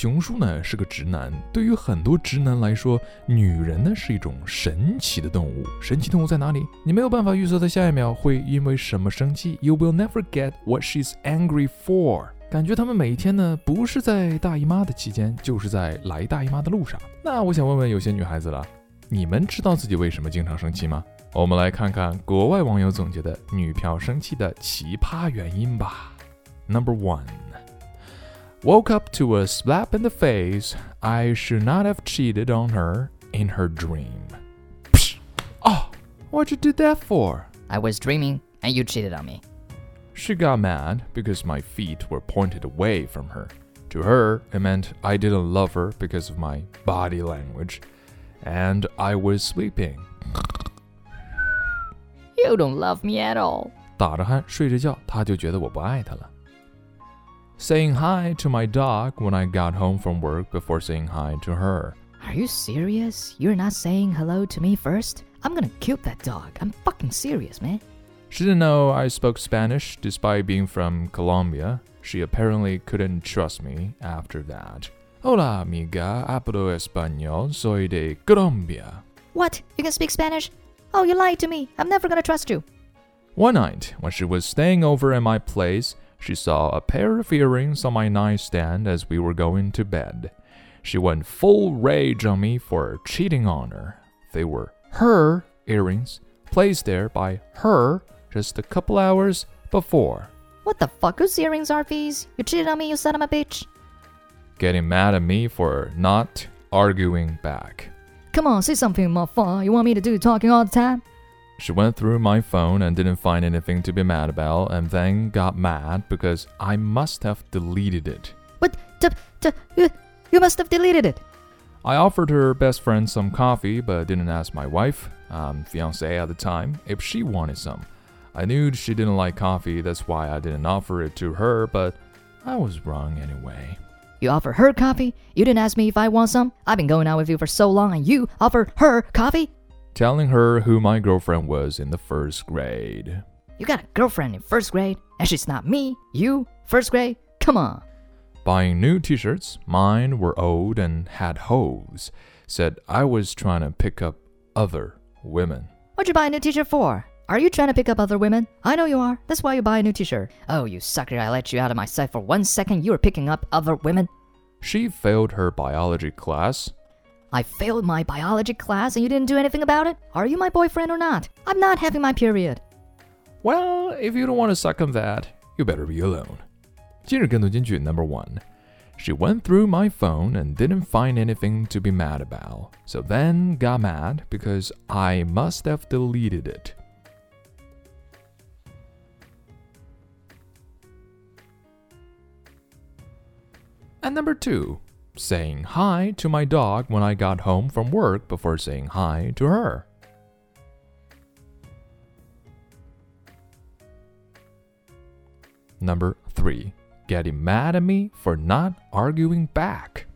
熊叔呢是个直男，对于很多直男来说，女人呢是一种神奇的动物。神奇动物在哪里？你没有办法预测她下一秒会因为什么生气。You will never get what she's angry for。感觉他们每天呢不是在大姨妈的期间，就是在来大姨妈的路上。那我想问问有些女孩子了，你们知道自己为什么经常生气吗？我们来看看国外网友总结的女票生气的奇葩原因吧。Number one. Woke up to a slap in the face. I should not have cheated on her in her dream. Psh! Oh, what'd you do that for? I was dreaming and you cheated on me. She got mad because my feet were pointed away from her. To her, it meant I didn't love her because of my body language, and I was sleeping. You don't love me at all. 打着鼾睡着觉，她就觉得我不爱她了。 saying hi to my dog when I got home from work before saying hi to her. Are you serious? You're not saying hello to me first? I'm gonna kill that dog. I'm fucking serious, man. She didn't know I spoke Spanish despite being from Colombia. She apparently couldn't trust me after that. Hola, amiga. Hablo español. Soy de Colombia. What? You can speak Spanish? Oh, you lied to me. I'm never gonna trust you. One night, when she was staying over at my place, she saw a pair of earrings on my nightstand as we were going to bed. She went full rage on me for cheating on her. They were her earrings, placed there by her just a couple hours before. What the fuck? Whose earrings are these? You cheated on me, you son of a bitch. Getting mad at me for not arguing back. Come on, say something, my motherfucker. You want me to do the talking all the time? She went through my phone and didn't find anything to be mad about, and then got mad because I must have deleted it. What? D- d- you, you must have deleted it. I offered her best friend some coffee, but didn't ask my wife, um, fiance at the time, if she wanted some. I knew she didn't like coffee, that's why I didn't offer it to her, but I was wrong anyway. You offer her coffee? You didn't ask me if I want some? I've been going out with you for so long, and you offer her coffee? Telling her who my girlfriend was in the first grade. You got a girlfriend in first grade, and she's not me, you, first grade? Come on. Buying new t shirts, mine were old and had holes, said I was trying to pick up other women. What'd you buy a new t shirt for? Are you trying to pick up other women? I know you are. That's why you buy a new t shirt. Oh, you sucker, I let you out of my sight for one second. You were picking up other women. She failed her biology class, I failed my biology class and you didn't do anything about it? Are you my boyfriend or not? I'm not having my period. Well, if you don't want to suck on that, you better be alone. 今日跟读金句 number one. She went through my phone and didn't find anything to be mad about, so then got mad because I must have deleted it. And number two, saying hi to my dog when I got home from work before saying hi to her. Number three, getting mad at me for not arguing back.